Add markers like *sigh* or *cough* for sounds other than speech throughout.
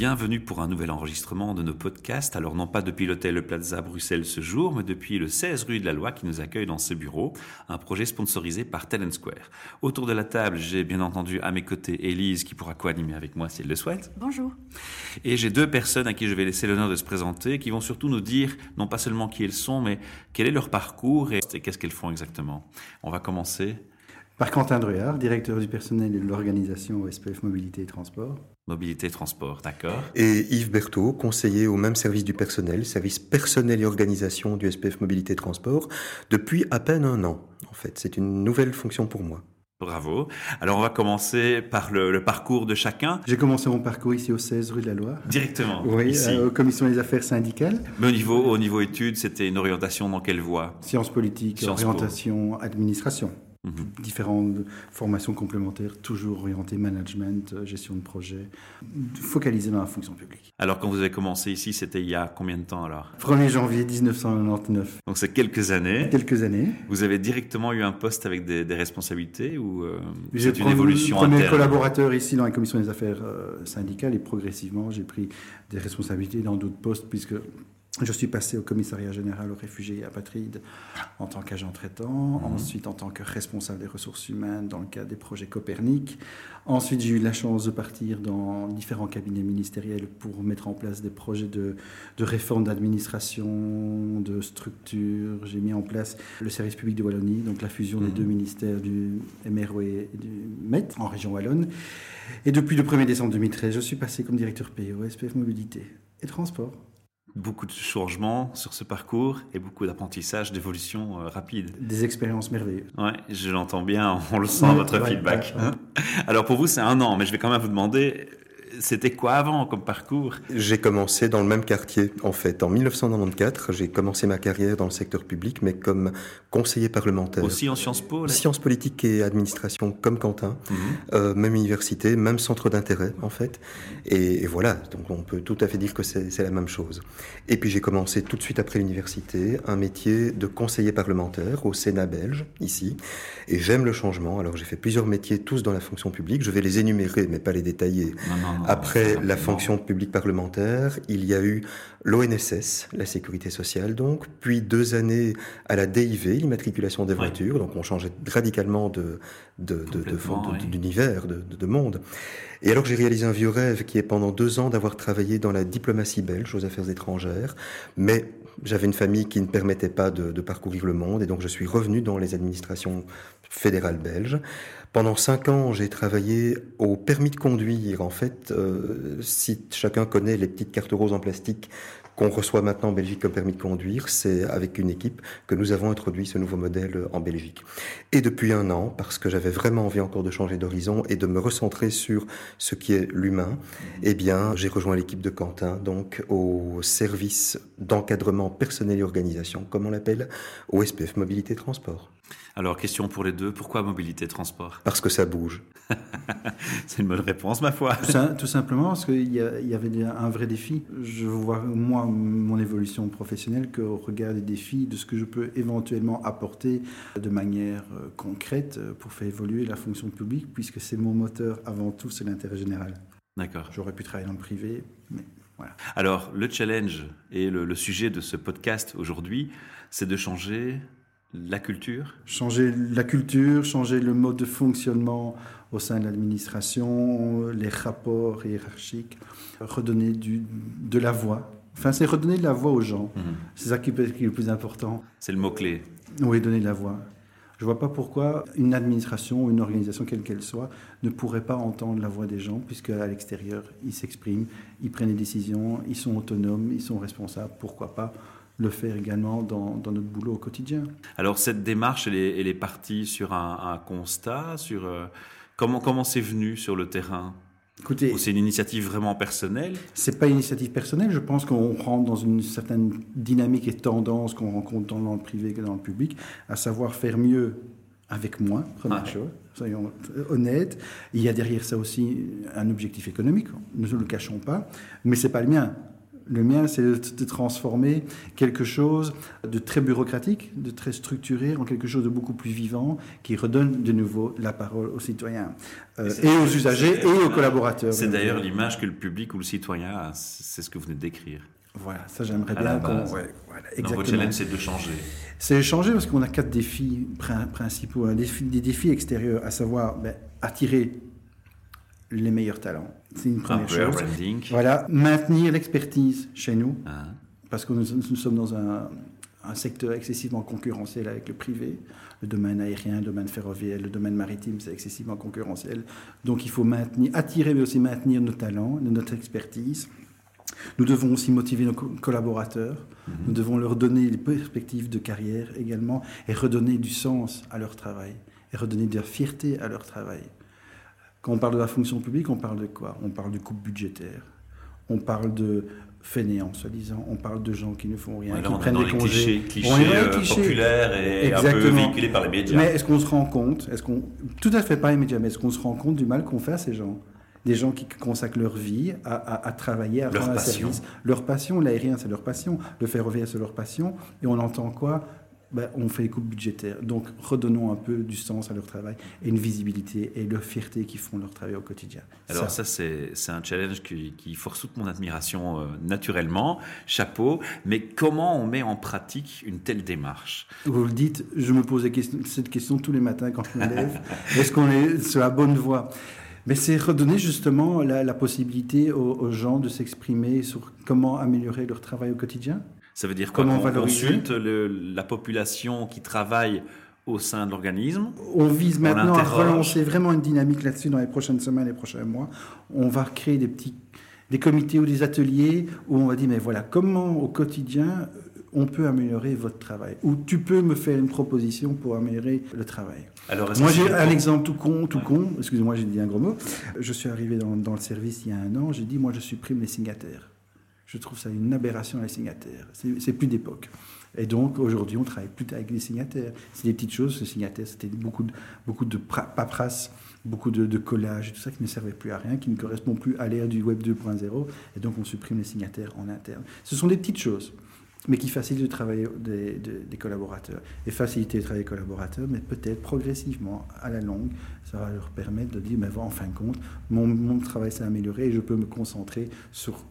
Bienvenue pour un nouvel enregistrement de nos podcasts. Alors non pas depuis l'hôtel Le Plaza Bruxelles ce jour, mais depuis le 16 rue de la Loi qui nous accueille dans ce bureau, un projet sponsorisé par Talent Square. Autour de la table, j'ai bien entendu à mes côtés Élise qui pourra co-animer avec moi si elle le souhaite. Bonjour. Et j'ai deux personnes à qui je vais laisser l'honneur de se présenter, qui vont surtout nous dire non pas seulement qui elles sont, mais quel est leur parcours et qu'est-ce qu'elles font exactement. On va commencer. Par Quentin Druard, directeur du personnel et de l'organisation au SPF Mobilité et Transport. Mobilité et transport, d'accord. Et Yves Berthaud, conseiller au même service du personnel, service personnel et organisation du SPF Mobilité et Transport, depuis à peine un an. En fait, c'est une nouvelle fonction pour moi. Bravo. Alors on va commencer par le, le parcours de chacun. J'ai commencé mon parcours ici au 16 rue de la Loi. Directement. Oui, ici. euh, aux commissions des affaires syndicales, Mais au niveau, au niveau études, c'était une orientation dans quelle voie? Sciences politiques, Sciences Po. orientation, administration. Mhm. Différentes formations complémentaires, toujours orientées management, euh, gestion de projet, focalisées dans la fonction publique. Alors quand vous avez commencé ici, c'était il y a combien de temps alors? 1er janvier 1999, Donc c'est quelques années. quelques années. Vous avez directement eu un poste avec des, des responsabilités ou euh, J'ai c'est une premier- évolution premier interne? collaborateur ici dans la commission des affaires euh, syndicales et progressivement j'ai pris des responsabilités dans d'autres postes puisque je suis passé au commissariat général aux réfugiés et apatrides en tant qu'agent traitant, ensuite en tant que responsable des ressources humaines dans le cadre des projets Copernic. Ensuite, j'ai eu la chance de partir dans différents cabinets ministériels pour mettre en place des projets de, de réforme d'administration, de structure. J'ai mis en place le service public de Wallonie, donc la fusion des Mhm. deux ministères du MRO et du MET en région Wallonne. Et depuis le 1er décembre 2013, je suis passé comme directeur PO, SPF Mobilité et Transport. Beaucoup de changements sur ce parcours et beaucoup d'apprentissage, d'évolution euh, rapide. Des expériences merveilleuses. Ouais, je l'entends bien, on le sent, Ouais, votre ouais, feedback. ouais, ouais. Alors pour vous, c'est un an, mais je vais quand même vous demander, c'était quoi avant comme parcours? J'ai commencé dans le même quartier, en fait. En 1994, j'ai commencé ma carrière dans le secteur public, mais comme conseiller parlementaire. Aussi en Sciences Po là? Sciences politiques et administration, comme Quentin. Mhm. Euh, même université, même centre d'intérêt en fait. Et, et voilà, donc on peut tout à fait dire que c'est la même chose. Et puis j'ai commencé tout de suite après l'université un métier de conseiller parlementaire au Sénat belge, ici. Et j'aime le changement, alors j'ai fait plusieurs métiers, tous dans la fonction publique. Je vais les énumérer, mais pas les détailler. Non, non, non, Après la fonction publique parlementaire, il y a eu l'ONSS, la sécurité sociale donc, puis deux années à la DIV, l'immatriculation des voitures, donc on changeait radicalement de, de, de- de, Complètement, de- oui. d'univers, de, de- de monde. Et alors j'ai réalisé un vieux rêve qui est pendant deux ans d'avoir travaillé dans la diplomatie belge aux affaires étrangères, mais j'avais une famille qui ne permettait pas de, de parcourir le monde, et donc je suis revenu dans les administrations fédérales belges. Pendant cinq ans, j'ai travaillé au permis de conduire. En fait, euh, si chacun connaît les petites cartes roses en plastique qu'on reçoit maintenant en Belgique comme permis de conduire, c'est avec une équipe que nous avons introduit ce nouveau modèle en Belgique. Et depuis un an, parce que j'avais vraiment envie encore de changer d'horizon et de me recentrer sur ce qui est l'humain, eh j'ai rejoint l'équipe de Quentin, donc au service d'encadrement personnel et organisation, comme on l'appelle, au SPF Mobilité Transport. Alors question pour les deux, pourquoi mobilité transport? Parce que ça bouge. *laughs* C'est une bonne réponse ma foi. Tout, sim- tout simplement parce qu'il y, avait un vrai défi. Je vois, moi, mon évolution professionnelle qu'au regard des défis, de ce que je peux éventuellement apporter de manière euh, concrète euh, pour faire évoluer la fonction publique, puisque c'est mon moteur avant tout, c'est l'intérêt général. D'accord. J'aurais pu travailler dans le privé, mais voilà. Alors, le challenge et le, le sujet de ce podcast aujourd'hui, c'est de changer la culture. Changer la culture, changer le mode de fonctionnement au sein de l'administration, les rapports hiérarchiques, redonner du, de la voix. Enfin, c'est redonner de la voix aux gens. Mhm. C'est ça qui être le plus important. C'est le mot-clé. Oui, donner de la voix. Je ne vois pas pourquoi une administration ou une organisation, quelle qu'elle soit, ne pourrait pas entendre la voix des gens, puisque à l'extérieur, ils s'expriment, ils prennent des décisions, ils sont autonomes, ils sont responsables. Pourquoi pas le faire également dans, dans notre boulot au quotidien Alors, cette démarche, elle est, elle est partie sur un, un constat, sur euh, comment comment c'est venu sur le terrain? Écoutez, c'est une initiative vraiment personnelle? C'est pas une initiative personnelle. Je pense qu'on rentre dans une certaine dynamique et tendance qu'on rencontre tant dans le privé que dans le public, à savoir faire mieux avec moins, première Ouais. chose, soyons honnêtes. Il y a derrière ça aussi un objectif économique, ne le cachons pas, mais c'est pas le mien. Le mien, c'est de transformer quelque chose de très bureaucratique, de très structuré, en quelque chose de beaucoup plus vivant, qui redonne de nouveau la parole aux citoyens, euh, et, aux usagers et aux collaborateurs. C'est d'ailleurs l'image que le public ou le citoyen a, c'est ce que vous venez de décrire. Voilà, ça j'aimerais bien. Ouais, voilà, votre challenge, c'est de changer. C'est de changer parce qu'on a quatre défis principaux. Défi, des défis extérieurs, à savoir ben, attirer les meilleurs talents. C'est une première chose. Voilà, maintenir l'expertise chez nous, ah. parce que nous, sommes dans un, secteur excessivement concurrentiel avec le privé. Le domaine aérien, le domaine ferroviaire, le domaine maritime, c'est excessivement concurrentiel. Donc il faut maintenir, attirer, mais aussi maintenir nos talents, notre expertise. Nous devons aussi motiver nos collaborateurs. Mhm. Nous devons leur donner des perspectives de carrière également et redonner du sens à leur travail et redonner de la fierté à leur travail. Quand on parle de la fonction publique, on parle de quoi? On parle du coupe budgétaire. On parle de fainéants, soi-disant. On parle de gens qui ne font rien, qui prennent des congés. Clichés, clichés, euh, populaires et Exactement. un peu véhiculés par les médias. Mais est-ce qu'on se rend compte est-ce qu'on Tout à fait pas les médias, mais est-ce qu'on se rend compte du mal qu'on fait à ces gens? Des gens qui consacrent leur vie à, travailler, à rendre un service. Leur passion, l'aérien, c'est leur passion. Le ferroviaire, c'est leur passion. Et on entend quoi? Ben, on fait les coupes budgétaires. Donc, redonnons un peu du sens à leur travail et une visibilité et leur fierté qui font leur travail au quotidien. Alors, ça, c'est un challenge qui, force toute mon admiration euh, naturellement. Chapeau. Mais comment on met en pratique une telle démarche? Vous le dites, je me pose cette question tous les matins quand je me lève. *laughs* Est-ce qu'on est sur la bonne voie? Mais c'est redonner justement la, possibilité aux gens de s'exprimer sur comment améliorer leur travail au quotidien? Ça veut dire Comment on consulte la population qui travaille au sein de l'organisme. On vise maintenant à relancer vraiment une dynamique là-dessus dans les prochaines semaines, les prochains mois. On va créer des petits des comités ou des ateliers où on va dire mais voilà comment au quotidien on peut améliorer votre travail? Ou tu peux me faire une proposition pour améliorer le travail? Alors, moi j'ai un exemple tout con, tout con. Excusez-moi, j'ai dit un gros mot. Je suis arrivé dans, dans le service il y a un an. J'ai dit moi je supprime les signataires. Je trouve ça une aberration les signataires. C'est plus d'époque. Et donc aujourd'hui, on travaille plus avec les signataires. C'est des petites choses. Les signataires, c'était beaucoup de, beaucoup paperasse, beaucoup de, de collage et tout ça qui ne servait plus à rien, qui ne correspond plus à l'ère du Web 2.0. Et donc on supprime les signataires en interne. Ce sont des petites choses mais qui facilitent le travail des, des, collaborateurs. Et faciliter le travail des collaborateurs, mais peut-être progressivement, à la longue, ça va leur permettre de dire, mais en fin de compte, mon, mon travail s'est amélioré et je peux me concentrer sur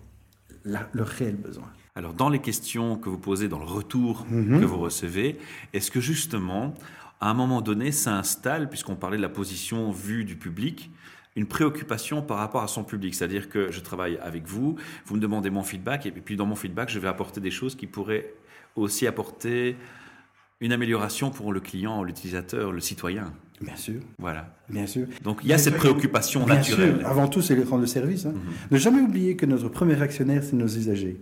le réel besoin. Alors, dans les questions que vous posez, dans le retour mhm. que vous recevez, est-ce que justement, à un moment donné, s'installe, puisqu'on parlait de la position vue du public, une préoccupation par rapport à son public? C'est-à-dire que je travaille avec vous, vous me demandez mon feedback, et puis dans mon feedback, je vais apporter des choses qui pourraient aussi apporter une amélioration pour le client, l'utilisateur, le citoyen. Bien sûr. Voilà. Bien sûr. Donc il y a cette préoccupation Bien naturelle. Sûr. Avant tout, c'est le rendre service. Hein. Mhm. Ne jamais oublier que notre premier actionnaire, c'est nos usagers.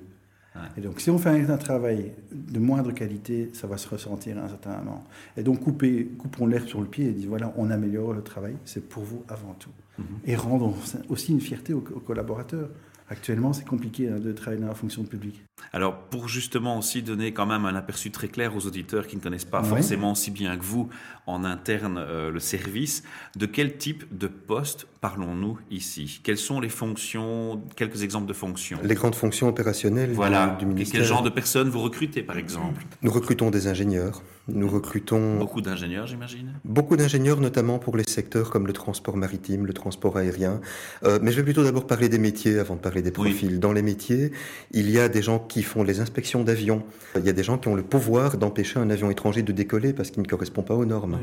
Et donc, si on fait un, travail de moindre qualité, ça va se ressentir à un certain moment. Et donc, couper, coupons l'air sur le pied et disons voilà, on améliore le travail, c'est pour vous avant tout. Mhm. Et rendons aussi une fierté aux collaborateurs. Actuellement, c'est compliqué hein, de travailler dans la fonction publique. Alors, pour justement aussi donner quand même un aperçu très clair aux auditeurs qui ne connaissent pas forcément aussi bien que vous en interne euh, le service, de quel type de poste parlons-nous ici? Quelles sont les fonctions, quelques exemples de fonctions? Les grandes fonctions opérationnelles voilà. du, ministère. Quel genre de personnes vous recrutez, par exemple? Nous recrutons des ingénieurs. Nous recrutons... Beaucoup d'ingénieurs, j'imagine? Beaucoup d'ingénieurs, notamment pour les secteurs comme le transport maritime, le transport aérien. Euh, mais je vais plutôt d'abord parler des métiers avant de parler des profils. Dans les métiers, il y a des gens qui font les inspections d'avions. Il y a des gens qui ont le pouvoir d'empêcher un avion étranger de décoller parce qu'il ne correspond pas aux normes.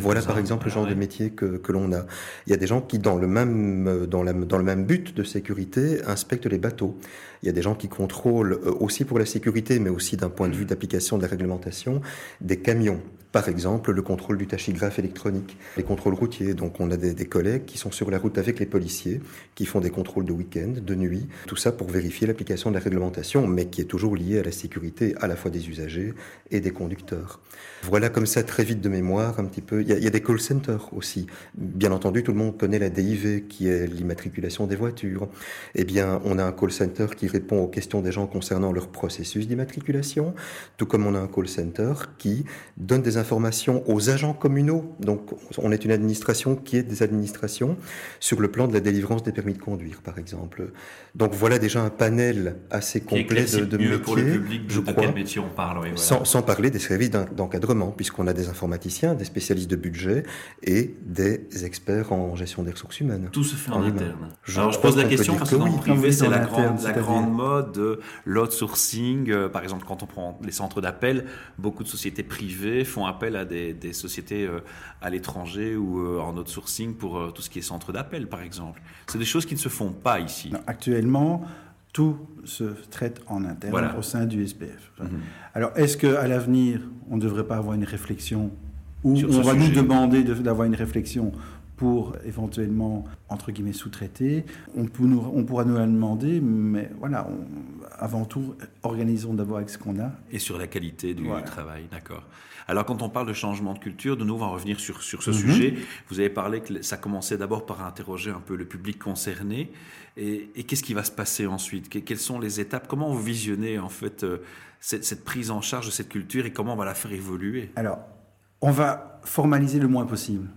voilà par exemple le genre de métier que, que l'on a. Il y a des gens qui, dans le même, dans, la, dans le même but de sécurité, inspectent les bateaux. Il y a des gens qui contrôlent euh, aussi pour la sécurité, mais aussi d'un point de vue d'application de la réglementation, des camions. Par exemple, le contrôle du tachygraphe électronique, les contrôles routiers. Donc, on a des, des collègues qui sont sur la route avec les policiers, qui font des contrôles de week-end, de nuit. Tout ça pour vérifier l'application de la réglementation, mais qui est toujours lié à la sécurité à la fois des usagers et des conducteurs. Voilà comme ça très vite de mémoire un petit peu. Il y a, il y a des call centers aussi. Bien entendu, tout le monde connaît la DIV, qui est l'immatriculation des voitures. Eh bien, on a un call center qui répond aux questions des gens concernant leur processus d'immatriculation, tout comme on a un call center qui donne des informations aux agents communaux. Donc, on est une administration qui est des administrations sur le plan de la délivrance des permis de conduire, par exemple. Donc voilà déjà un panel assez complet de, de métiers. pour le public de, je crois, quel métier on parle. Oui, voilà. sans, sans, parler des services d'encadrement, puisqu'on a des informaticiens, des spécialistes de budget et des experts en gestion des ressources humaines. Tout se fait en, en interne. Je Alors je pose la question parce que dans le privé, c'est la, grande, la grande mode de l'outsourcing. Euh, par exemple, quand on prend les centres d'appel, beaucoup de sociétés privées font appel à des, des sociétés euh, à l'étranger ou euh, en outsourcing pour tout ce qui est centre d'appel, par exemple. C'est des choses qui ne se font pas ici. Non, actuellement, tout se traite en interne voilà. au sein du SPF. Mm -hmm. Alors, est-ce qu'à l'avenir, on ne devrait pas avoir une réflexion ou on va sujet? nous demander d'avoir une réflexion pour éventuellement, entre guillemets, sous-traiter. On, on, pourra nous la demander, mais voilà, on, avant tout, organisons d'abord avec ce qu'on a. Et sur la qualité du voilà. travail, d'accord. Alors, quand on parle de changement de culture, de nouveau, on va revenir sur, sur ce mm -hmm. sujet. Vous avez parlé que ça commençait d'abord par interroger un peu le public concerné. Et, et qu'est-ce qui va se passer ensuite? Quelles sont les étapes? Comment vous visionnez, en fait, euh, cette, cette prise en charge de cette culture et comment on va la faire évoluer? Alors, on va formaliser le moins possible.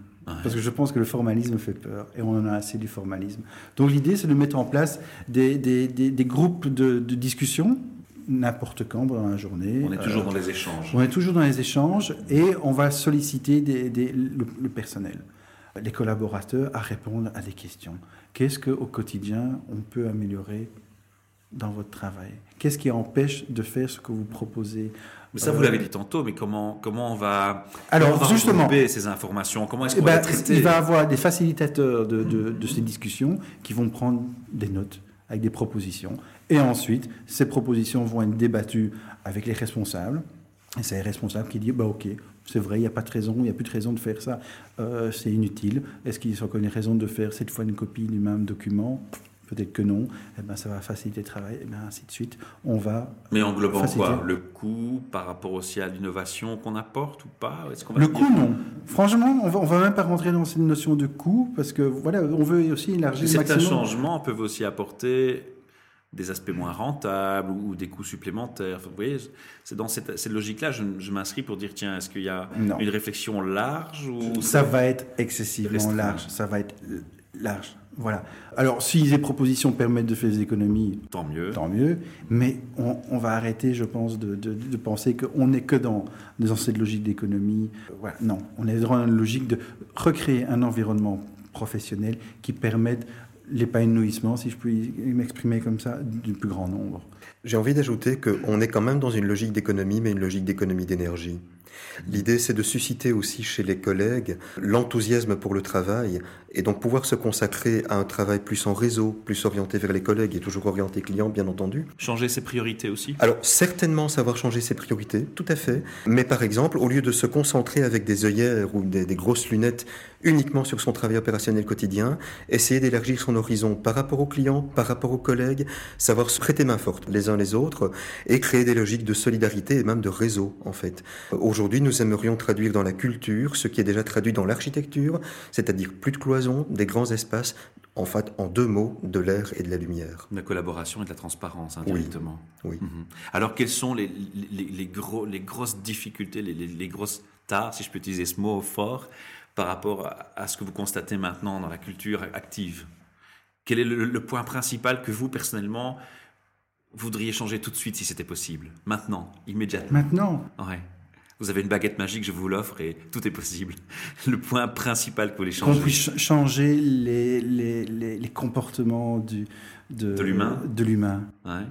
Parce que je pense que le formalisme fait peur et on en a assez du formalisme. Donc l'idée, c'est de mettre en place des, des, des, des groupes de, de discussion n'importe quand dans la journée. On est toujours euh, dans les échanges. On est toujours dans les échanges et on va solliciter des, des, le, le, personnel, les collaborateurs à répondre à des questions. Qu'est-ce qu'au quotidien on peut améliorer dans votre travail? Qu'est-ce qui empêche de faire ce que vous proposez? Mais ça, vous l'avez dit tantôt, mais comment, comment on va, Alors, comment on va justement, ces informations? Comment est-ce qu'on ben, va les traiter? Il va y avoir des facilitateurs de, de, de, ces discussions qui vont prendre des notes avec des propositions. Et ensuite, ces propositions vont être débattues avec les responsables. Et c'est les responsables qui disent bah, Ok, c'est vrai, il n'y a pas de raison, il n'y a plus de raison de faire ça, euh, c'est inutile. Est-ce qu'il y a encore une raison de faire cette fois une copie du même document? Peut-être que non, eh ben, ça va faciliter le travail, et eh bien ainsi de suite. On va. Mais englobant faciliter. quoi? Le coût par rapport aussi à l'innovation qu'on apporte ou pas? Qu Le coût, non. Franchement, on va, on va même pas rentrer dans cette notion de coût parce que voilà, on veut aussi élargir. Certains changements peuvent aussi apporter des aspects moins rentables ou, des coûts supplémentaires. Vous voyez, c'est dans cette, cette logique-là, je, je m'inscris pour dire tiens, est-ce qu'il y a non. une réflexion large ou ça va être excessivement large. Ça va être large. Voilà. Alors, si les propositions permettent de faire des économies, tant mieux. Tant mieux. Mais on, on va arrêter, je pense, de, de, de penser qu'on n'est que dans, dans cette logique d'économie. Voilà. Non, on est dans une logique de recréer un environnement professionnel qui permette l'épanouissement, si je puis m'exprimer comme ça, du plus grand nombre. J'ai envie d'ajouter qu'on est quand même dans une logique d'économie, mais une logique d'économie d'énergie. L'idée, c'est de susciter aussi chez les collègues l'enthousiasme pour le travail et donc pouvoir se consacrer à un travail plus en réseau, plus orienté vers les collègues et toujours orienté client, bien entendu. Changer ses priorités aussi? Alors, certainement savoir changer ses priorités, tout à fait. Mais par exemple, au lieu de se concentrer avec des œillères ou des, des grosses lunettes uniquement sur son travail opérationnel quotidien, essayer d'élargir son horizon par rapport aux clients, par rapport aux collègues, savoir se prêter main forte les uns les autres et créer des logiques de solidarité et même de réseau, en fait. Aujourd'hui, nous aimerions traduire dans la culture ce qui est déjà traduit dans l'architecture, c'est-à-dire plus de cloisons, des grands espaces, en fait, en deux mots, de l'air et de la lumière. De la collaboration et de la transparence, indirectement. Oui. oui. Mm -hmm. Alors, quelles sont les, les, les, gros, les grosses difficultés, les, les, grosses tares, si je peux utiliser ce mot fort, par rapport à, à, ce que vous constatez maintenant dans la culture active? Quel est le, le point principal que vous, personnellement, voudriez changer tout de suite si c'était possible? Maintenant, immédiatement Maintenant? Ouais. Vous avez une baguette magique, je vous l'offre et tout est possible. *laughs* Le point principal que vous voulez changer. Qu'on puisse changer les, les, les, les comportements du, de, de l'humain. De l'humain. Ouais.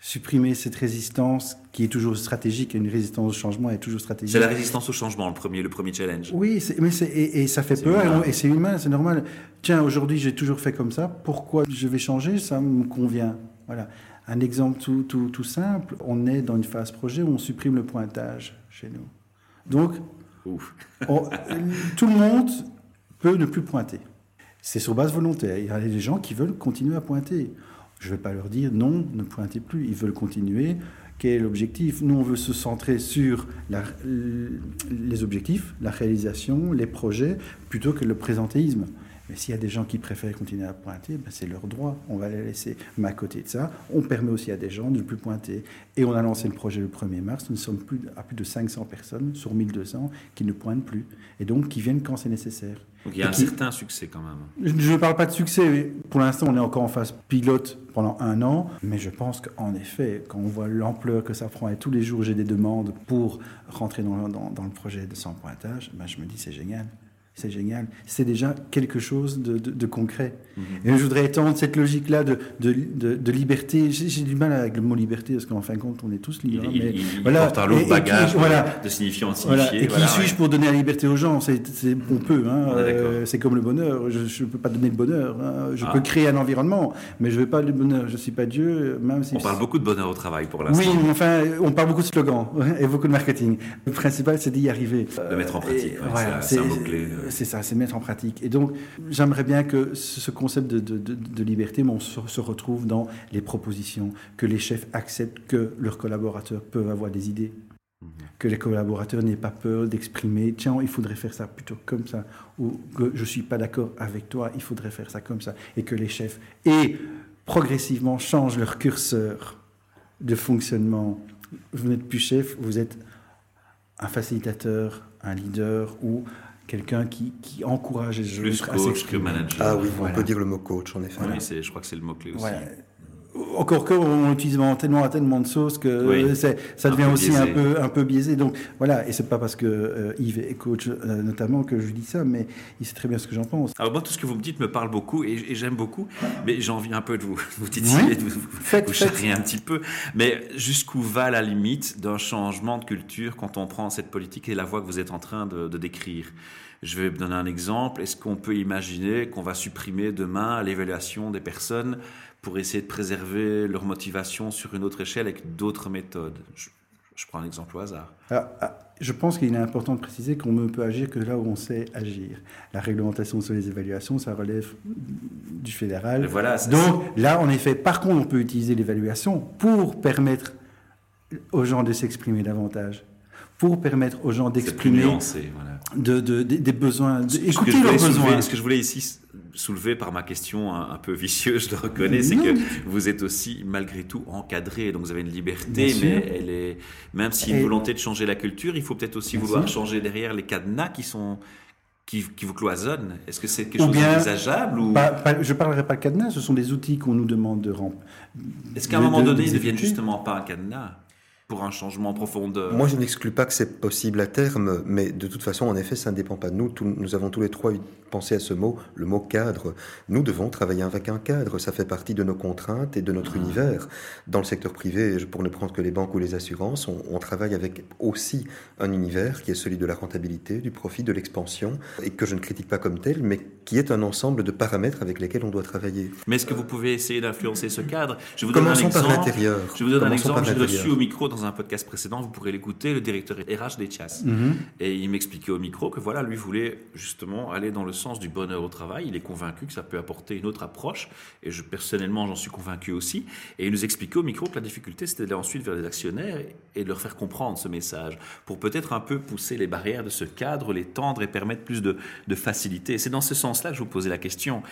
Supprimer cette résistance qui est toujours stratégique, une résistance au changement est toujours stratégique. C'est la résistance au changement, le premier, le premier challenge. Oui, mais et, et, ça fait peur, humain. et c'est humain, c'est normal. Tiens, aujourd'hui j'ai toujours fait comme ça, pourquoi je vais changer? Ça me convient. Voilà. Un exemple tout, tout, tout, simple, on est dans une phase projet où on supprime le pointage chez nous. Donc, on, tout le monde peut ne plus pointer. C'est sur base volontaire. Il y a des gens qui veulent continuer à pointer. Je ne vais pas leur dire non, ne pointez plus. Ils veulent continuer. Quel est l'objectif? Nous, on veut se centrer sur la, les objectifs, la réalisation, les projets, plutôt que le présentéisme. Mais s'il y a des gens qui préfèrent continuer à pointer, ben c'est leur droit. On va les laisser. Mais à côté de ça, on permet aussi à des gens de ne plus pointer. Et on a lancé le projet le 1er mars. Nous sommes plus, à plus de 500 personnes sur 1200 qui ne pointent plus. Et donc qui viennent quand c'est nécessaire. Donc il y a Et un qui- certain succès quand même. Je ne parle pas de succès. mais Pour l'instant, on est encore en phase pilote pendant un an. Mais je pense qu'en effet, quand on voit l'ampleur que ça prend et tous les jours j'ai des demandes pour rentrer dans, dans- dans le projet de 100 pointages, ben je me dis c'est génial. C'est génial. C'est déjà quelque chose de, de- de concret. Et je voudrais étendre cette logique-là de, liberté. J'ai du mal avec le mot liberté parce qu'en fin de compte, on est tous libres. il- mais il- il voilà. porte un lourd qui- bagage voilà. de signifiant en Voilà. signifié. Et qui voilà, suis-je ouais. pour donner la liberté aux gens? C'est c'est- on peut. Hein. D'accord. Euh, c'est comme le bonheur. Je ne peux pas donner le bonheur. hein. Je Ah. peux créer un environnement, mais je ne veux pas le bonheur. Je ne suis pas Dieu, même si. On parle beaucoup de bonheur au travail pour l'instant. Oui, mais enfin, on parle beaucoup de slogans *laughs* et beaucoup de marketing. Le principal, c'est d'y arriver. De mettre en pratique, ouais, c'est un- c'est un mot-clé, euh. C'est ça, c'est mettre en pratique. Et donc, j'aimerais bien que ce ce concept de, de- de- de liberté, mais on se, se retrouve dans les propositions, que les chefs acceptent que leurs collaborateurs peuvent avoir des idées, Mhm. que les collaborateurs n'aient pas peur d'exprimer, tiens, il faudrait faire ça plutôt comme ça, ou que je suis pas d'accord avec toi, il faudrait faire ça comme ça, et que les chefs et progressivement changent leur curseur de fonctionnement. Vous n'êtes plus chef, vous êtes un facilitateur, un leader ou quelqu'un qui, qui encourage les Plus autres à coach que s'exprimer. manager. Ah oui, Voilà. on peut dire le mot coach, en effet. Oui, je crois que c'est le mot-clé aussi. Voilà. Encore que on vraiment tellement à tellement de sauces que Oui. ça devient aussi biaisé. un peu un peu biaisé. Donc voilà, et c'est pas parce que euh, Yves est coach euh, notamment que je dis ça, mais il sait très bien ce que j'en pense. Alors moi, tout ce que vous me dites me parle beaucoup et, et j'aime beaucoup, mais j'ai envie un peu de vous, *laughs* vous titiller, Oui. de vous, Faites, vous faites. charrier un petit peu. Mais jusqu'où va la limite d'un changement de culture quand on prend cette politique et la voie que vous êtes en train de, de décrire? Je vais vous donner un exemple. Est-ce qu'on peut imaginer qu'on va supprimer demain l'évaluation des personnes pour essayer de préserver leur motivation sur une autre échelle avec d'autres méthodes? Je, je prends un exemple au hasard. Alors, ah, je pense qu'il est important de préciser qu'on ne peut agir que là où on sait agir. La réglementation sur les évaluations, ça relève du fédéral. Et voilà, Donc là, en effet, par contre, on peut utiliser l'évaluation pour permettre aux gens de s'exprimer davantage, pour permettre aux gens d'exprimer nuancé. Voilà. de, de- des- des besoins, Ce- ce que d'écouter je voulais leurs soulever- besoins. Ce que je voulais ici soulever par ma question un, un peu vicieuse, je le reconnais, c'est que vous êtes aussi malgré tout encadré, donc vous avez une liberté, mais elle est, même s'il y a une volonté de changer la culture, il faut peut-être aussi Bien vouloir sûr. changer derrière les cadenas qui sont qui, qui vous cloisonnent. Est-ce que c'est quelque Ou chose d'envisageable ou Pas- pas- je ne parlerai pas de cadenas, ce sont des outils qu'on nous demande de remplir. est-ce qu'à un moment donné, ils ne deviennent justement pas un cadenas? Pour un changement en profondeur Moi, je n'exclus pas que c'est possible à terme, mais de toute façon, en effet, ça ne dépend pas de nous. Tout- nous avons tous les trois pensé à ce mot, le mot cadre. Nous devons travailler avec un cadre. Ça fait partie de nos contraintes et de notre univers. Dans le secteur privé, je- pour ne prendre que les banques ou les assurances, on, on travaille avec aussi un univers qui est celui de la rentabilité, du profit, de l'expansion, et que je ne critique pas comme tel, mais qui est un ensemble de paramètres avec lesquels on doit travailler. Mais est-ce que vous pouvez essayer d'influencer ce cadre? Je vous donne un Commençons par exemple. l'intérieur. Je vous donne un Commençons exemple. J'ai reçu au micro dans un podcast précédent, vous pourrez l'écouter, le directeur RH des Chasses. Mhm. Et il m'expliquait au micro que voilà, lui voulait justement aller dans le sens du bonheur au travail. Il est convaincu que ça peut apporter une autre approche. Et je, personnellement, j'en suis convaincu aussi. Et il nous expliquait au micro que la difficulté, c'était d'aller ensuite vers les actionnaires et de leur faire comprendre ce message pour peut-être un peu pousser les barrières de ce cadre, les tendre et permettre plus de, de facilité. C'est dans ce sens-là que je vous posais la question.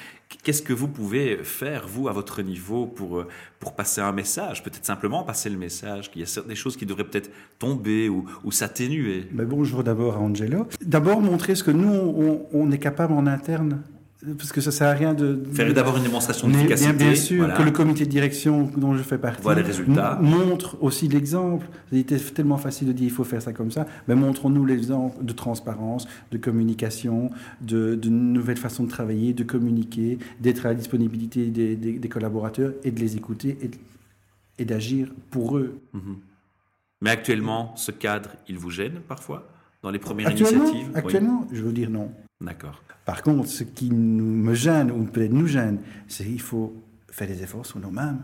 Qu'est-ce que vous pouvez faire, vous, à votre niveau, pour, euh, pour passer un message? Peut-être simplement passer le message, qu'il y a des choses qui devraient peut-être tomber ou, ou s'atténuer. Ben, bonjour d'abord à Angelo. D'abord montrer ce que nous, on, on est capable en interne. Parce que ça sert à rien de... Faire d'abord une démonstration Mais d'efficacité. bien, bien sûr voilà. que le comité de direction dont je fais partie les résultats. montre aussi l'exemple. Il était tellement facile de dire il faut faire ça comme ça. Mais montrons-nous l'exemple de transparence, de communication, de, de nouvelles façons de travailler, de communiquer, d'être à la disponibilité des, des- des collaborateurs et de les écouter et, d'agir pour eux. Mhm. Mais actuellement, ce cadre, il vous gêne parfois dans les premières Actuellement, initiatives Oui. actuellement je veux dire non. D'accord. Par contre, ce qui nous, me gêne, ou peut-être nous gêne, c'est qu'il faut faire des efforts sur nous-mêmes.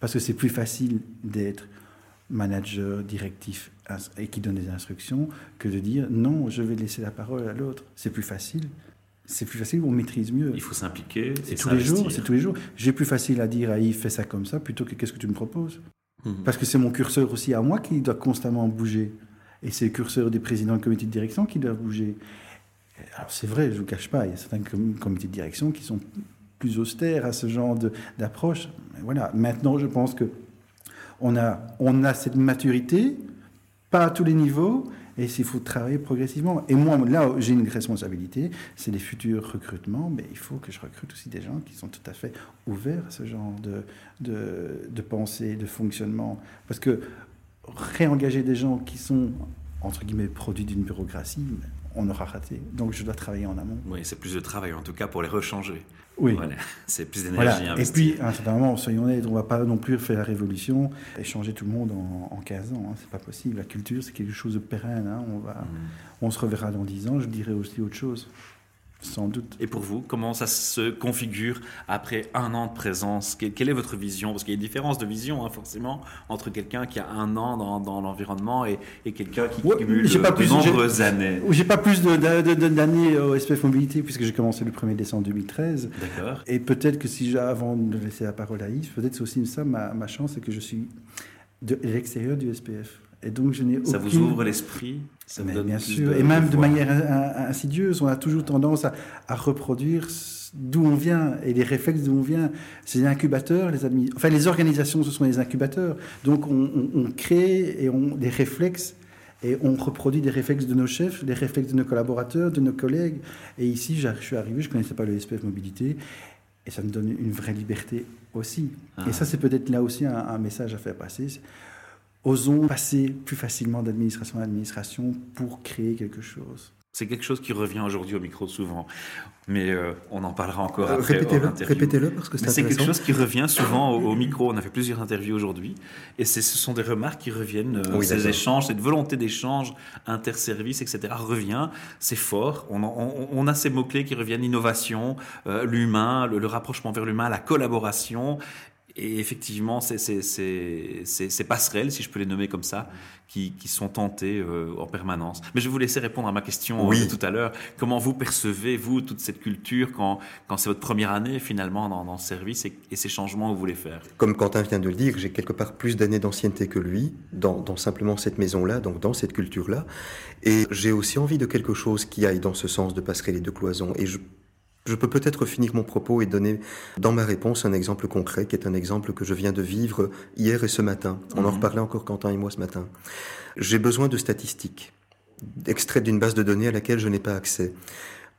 Parce que c'est plus facile d'être manager, directif et qui donne des instructions que de dire non, je vais laisser la parole à l'autre. C'est plus facile. C'est plus facile, on maîtrise mieux. Il faut s'impliquer C'est tous les jours, c'est tous les jours. J'ai plus facile à dire à Yves, fais ça comme ça, plutôt que qu'est-ce que tu me proposes? Mhm. Parce que c'est mon curseur aussi à moi qui doit constamment bouger. Et c'est le curseur des présidents du comité de direction qui doit bouger. Alors c'est vrai, je ne vous cache pas, il y a certains comités de direction qui sont plus austères à ce genre d'approche. Voilà. Maintenant, je pense que on a, on a cette maturité, pas à tous les niveaux, et s'il faut travailler progressivement. Et moi, là, j'ai une responsabilité, c'est les futurs recrutements, mais il faut que je recrute aussi des gens qui sont tout à fait ouverts à ce genre de, de, de pensée, de fonctionnement. Parce que réengager des gens qui sont, entre guillemets, produits d'une bureaucratie, on aura raté. Donc je dois travailler en amont. Oui, c'est plus de travail, en tout cas, pour les rechanger. Oui. *laughs* C'est plus d'énergie voilà. Et puis, à un certain moment, soyons honnêtes, on ne va pas non plus faire la révolution et changer tout le monde en, en 15 ans. Hein. C'est pas possible. La culture, c'est quelque chose de pérenne. Hein. On, va, mm. on se reverra dans 10 ans. Je dirais aussi autre chose. Sans doute. Et pour vous, comment ça se configure après un an de présence? Quelle est votre vision? Parce qu'il y a une différence de vision, hein, forcément, entre quelqu'un qui a un an dans, dans l'environnement et, et quelqu'un qui cumule pas de plus, nombreuses années. J'ai pas plus d'années au SPF Mobilité, puisque j'ai commencé le 1er décembre 2013. D'accord. Et peut-être que si, avant de laisser la parole à Yves, peut-être c'est aussi ça ma, ma chance, c'est que je suis de l'extérieur du SPF. Et donc, je n'ai Ça vous ouvre l'esprit? Bien sûr, et même de manière insidieuse, on a toujours tendance à, reproduire d'où on vient et les réflexes d'où on vient. C'est les incubateurs, les enfin les organisations, ce sont les incubateurs. Donc on, crée et on des réflexes et on reproduit des réflexes de nos chefs, des réflexes de nos collaborateurs, de nos collègues. Et ici, je suis arrivé, je ne connaissais pas le SPF Mobilité, et ça me donne une vraie liberté aussi. Et ah. ça, c'est peut-être là aussi un, un, message à faire passer osons passer plus facilement d'administration à administration pour créer quelque chose. C'est quelque chose qui revient aujourd'hui au micro souvent, mais euh, on en parlera encore euh, après. Répétez-le, répétez-le parce que c'est quelque chose qui revient souvent au, micro. On a fait plusieurs interviews aujourd'hui, et ce sont des remarques qui reviennent. Euh, ces échanges, cette volonté d'échange interservice, etc. revient. C'est fort. On, on, a ces mots clés qui reviennent l'innovation, l'humain, le, le, rapprochement vers l'humain, la collaboration, et effectivement, c'est ces passerelles, si je peux les nommer comme ça, qui, qui sont tentées euh, en permanence. Mais je vais vous laisser répondre à ma question oui. de tout à l'heure. Comment vous percevez, vous, toute cette culture quand, quand c'est votre première année, finalement, dans, dans le service et, et, ces changements que vous voulez faire? Comme Quentin vient de le dire, j'ai quelque part plus d'années d'ancienneté que lui, dans, dans simplement cette maison-là, donc dans cette culture-là. Et j'ai aussi envie de quelque chose qui aille dans ce sens de passerelle et de cloison. Et je je peux peut-être finir mon propos et donner dans ma réponse un exemple concret qui est un exemple que je viens de vivre hier et ce matin. On en mhm. reparlait encore Quentin et moi ce matin. J'ai besoin de statistiques, extraites d'une base de données à laquelle je n'ai pas accès.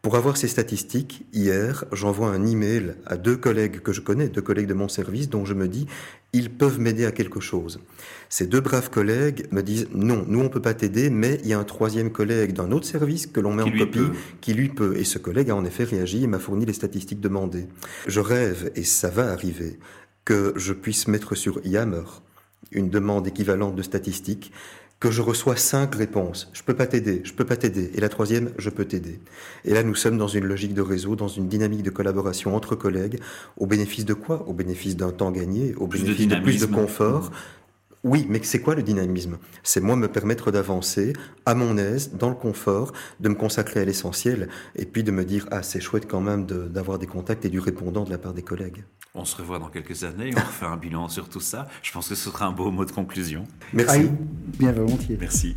Pour avoir ces statistiques, hier, j'envoie un email à deux collègues que je connais, deux collègues de mon service, dont je me dis, ils peuvent m'aider à quelque chose. Ces deux braves collègues me disent, non, nous on peut pas t'aider, mais il y a un troisième collègue d'un autre service que l'on met en copie, qui lui peut. Et ce collègue a en effet réagi et m'a fourni les statistiques demandées. Je rêve, et ça va arriver, que je puisse mettre sur Yammer une demande équivalente de statistiques que je reçois cinq réponses. Je peux pas t'aider, je peux pas t'aider. Et la troisième, je peux t'aider. Et là, nous sommes dans une logique de réseau, dans une dynamique de collaboration entre collègues, au bénéfice de quoi? Au bénéfice d'un temps gagné, au bénéfice de, plus de confort. Oui, mais c'est quoi le dynamisme? C'est moi me permettre d'avancer à mon aise, dans le confort, de me consacrer à l'essentiel, et puis de me dire ah c'est chouette quand même d'avoir des contacts et du répondant de la part des collègues. On se revoit dans quelques années, on refait un bilan sur tout ça. Je pense que ce sera un beau mot de conclusion. Merci. bien volontiers. Merci.